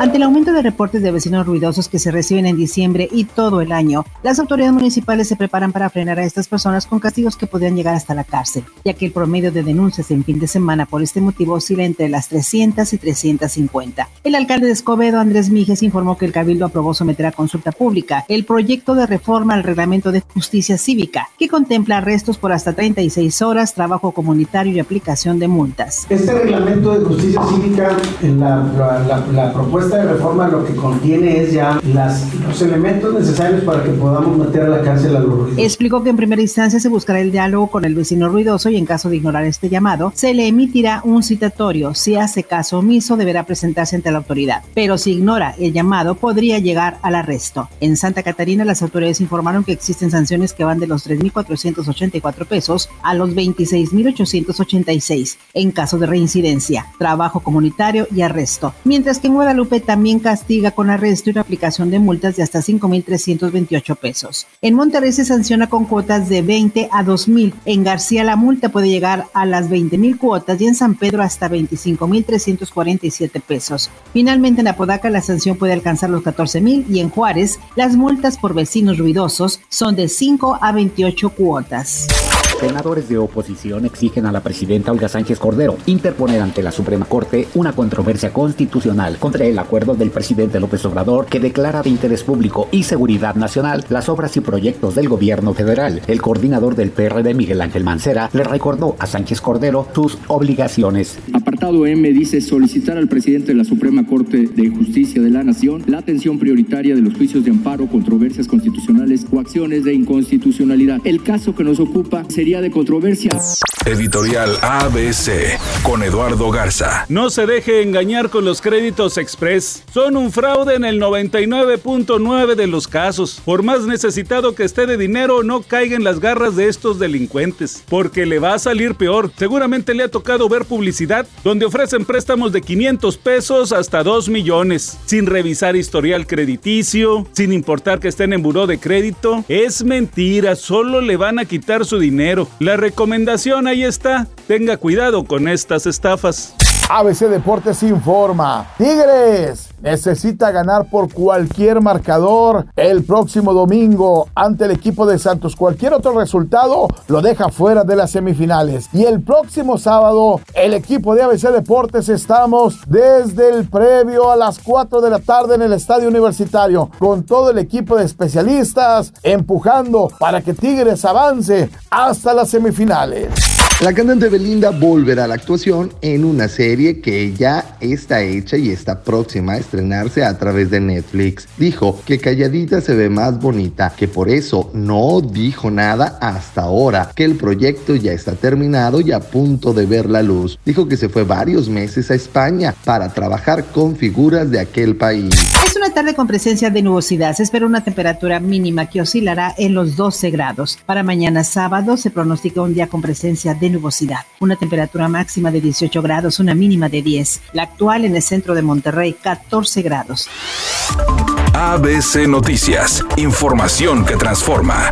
Ante el aumento de reportes de vecinos ruidosos que se reciben en diciembre y todo el año, las autoridades municipales se preparan para frenar a estas personas con castigos que podrían llegar hasta la cárcel, ya que el promedio de denuncias en fin de semana por este motivo oscila entre las 300 y 350. El alcalde de Escobedo, Andrés Mijes, informó que el Cabildo aprobó someter a consulta pública el proyecto de reforma al reglamento de justicia cívica, que contempla arrestos por hasta 36 horas, trabajo comunitario y aplicación de multas. Este reglamento de justicia cívica, la propuesta esta reforma lo que contiene es ya las, los elementos necesarios para que podamos meter a la cárcel a los ruidosos. Explicó que en primera instancia se buscará el diálogo con el vecino ruidoso y en caso de ignorar este llamado, se le emitirá un citatorio. Si hace caso omiso, deberá presentarse ante la autoridad. Pero si ignora el llamado, podría llegar al arresto. En Santa Catarina, las autoridades informaron que existen sanciones que van de los 3.484 pesos a los 26.886 en caso de reincidencia, trabajo comunitario y arresto. Mientras que en Guadalupe también castiga con arresto y la aplicación de multas de hasta 5.328 pesos. En Monterrey se sanciona con cuotas de 20 a 2.000. En García la multa puede llegar a las 20.000 cuotas y en San Pedro hasta 25.347 pesos. Finalmente en Apodaca la sanción puede alcanzar los 14.000 y en Juárez las multas por vecinos ruidosos son de 5 a 28 cuotas. Senadores de oposición exigen a la presidenta Olga Sánchez Cordero interponer ante la Suprema Corte una controversia constitucional contra el acuerdo del presidente López Obrador que declara de interés público y seguridad nacional las obras y proyectos del gobierno federal. El coordinador del PRD, Miguel Ángel Mancera, le recordó a Sánchez Cordero sus obligaciones. Apartado M dice solicitar al presidente de la Suprema Corte de Justicia de la Nación la atención prioritaria de los juicios de amparo, controversias constitucionales o acciones de inconstitucionalidad. El caso que nos ocupa sería de controversia. Editorial ABC con Eduardo Garza. No se deje engañar con los créditos express. Son un fraude en el 99.9 de los casos. Por más necesitado que esté de dinero, no caiga en las garras de estos delincuentes, porque le va a salir peor. Seguramente le ha tocado ver publicidad donde ofrecen préstamos de 500 pesos hasta 2 millones, sin revisar historial crediticio, sin importar que estén en buró de crédito. Es mentira, solo le van a quitar su dinero. La recomendación ahí está. Tenga cuidado con estas estafas. ABC Deportes informa. Tigres necesita ganar por cualquier marcador el próximo domingo ante el equipo de Santos. Cualquier otro resultado lo deja fuera de las semifinales. Y el próximo sábado, el equipo de ABC Deportes estamos desde el previo a las 4 de la tarde en el estadio universitario con todo el equipo de especialistas empujando para que Tigres avance hasta las semifinales. La cantante Belinda volverá a la actuación en una serie que ya está hecha y está próxima a estrenarse a través de Netflix. Dijo que calladita se ve más bonita, que por eso no dijo nada hasta ahora, que el proyecto ya está terminado y a punto de ver la luz. Dijo que se fue varios meses a España para trabajar con figuras de aquel país. Una tarde con presencia de nubosidad. Se espera una temperatura mínima que oscilará en los 12 grados. Para mañana sábado se pronostica un día con presencia de nubosidad. Una temperatura máxima de 18 grados, una mínima de 10. La actual en el centro de Monterrey, 14 grados. ABC Noticias. Información que transforma.